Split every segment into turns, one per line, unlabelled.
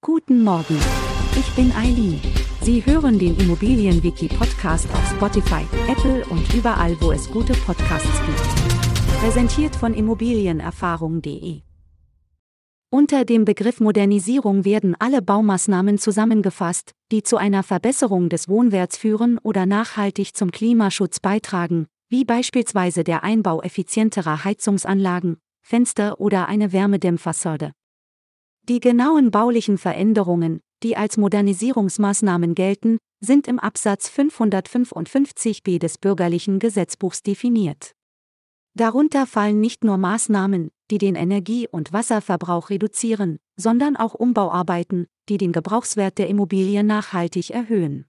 Guten Morgen. Ich bin Eileen. Sie hören den Immobilienwiki-Podcast auf Spotify, Apple und überall, wo es gute Podcasts gibt. Präsentiert von Immobilienerfahrung.de. Unter dem Begriff Modernisierung werden alle Baumaßnahmen zusammengefasst, die zu einer Verbesserung des Wohnwerts führen oder nachhaltig zum Klimaschutz beitragen, wie beispielsweise der Einbau effizienterer Heizungsanlagen, Fenster oder eine Wärmedämmfassade. Die genauen baulichen Veränderungen, die als Modernisierungsmaßnahmen gelten, sind im Absatz 555b des bürgerlichen Gesetzbuchs definiert. Darunter fallen nicht nur Maßnahmen, die den Energie- und Wasserverbrauch reduzieren, sondern auch Umbauarbeiten, die den Gebrauchswert der Immobilie nachhaltig erhöhen.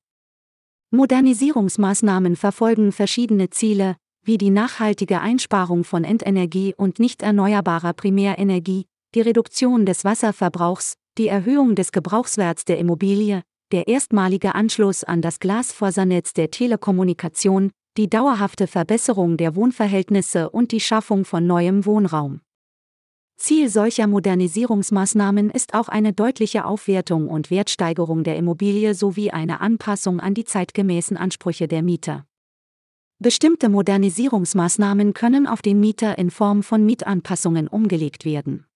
Modernisierungsmaßnahmen verfolgen verschiedene Ziele, wie die nachhaltige Einsparung von Endenergie und nicht erneuerbarer Primärenergie, die Reduktion des Wasserverbrauchs, die Erhöhung des Gebrauchswerts der Immobilie, der erstmalige Anschluss an das Glasfasernetz der Telekommunikation, die dauerhafte Verbesserung der Wohnverhältnisse und die Schaffung von neuem Wohnraum. Ziel solcher Modernisierungsmaßnahmen ist auch eine deutliche Aufwertung und Wertsteigerung der Immobilie sowie eine Anpassung an die zeitgemäßen Ansprüche der Mieter. Bestimmte Modernisierungsmaßnahmen können auf den Mieter in Form von Mietanpassungen umgelegt werden.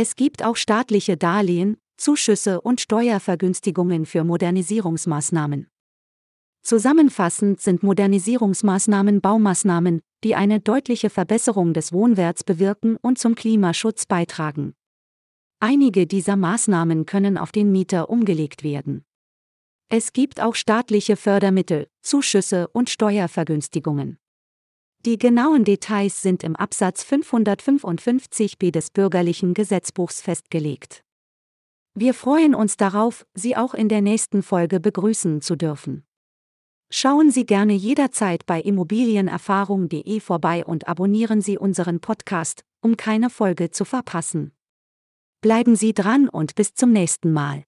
Es gibt auch staatliche Darlehen, Zuschüsse und Steuervergünstigungen für Modernisierungsmaßnahmen. Zusammenfassend sind Modernisierungsmaßnahmen Baumaßnahmen, die eine deutliche Verbesserung des Wohnwerts bewirken und zum Klimaschutz beitragen. Einige dieser Maßnahmen können auf den Mieter umgelegt werden. Es gibt auch staatliche Fördermittel, Zuschüsse und Steuervergünstigungen. Die genauen Details sind im Absatz 555b des bürgerlichen Gesetzbuchs festgelegt. Wir freuen uns darauf, Sie auch in der nächsten Folge begrüßen zu dürfen. Schauen Sie gerne jederzeit bei immobilienerfahrung.de vorbei und abonnieren Sie unseren Podcast, um keine Folge zu verpassen. Bleiben Sie dran und bis zum nächsten Mal.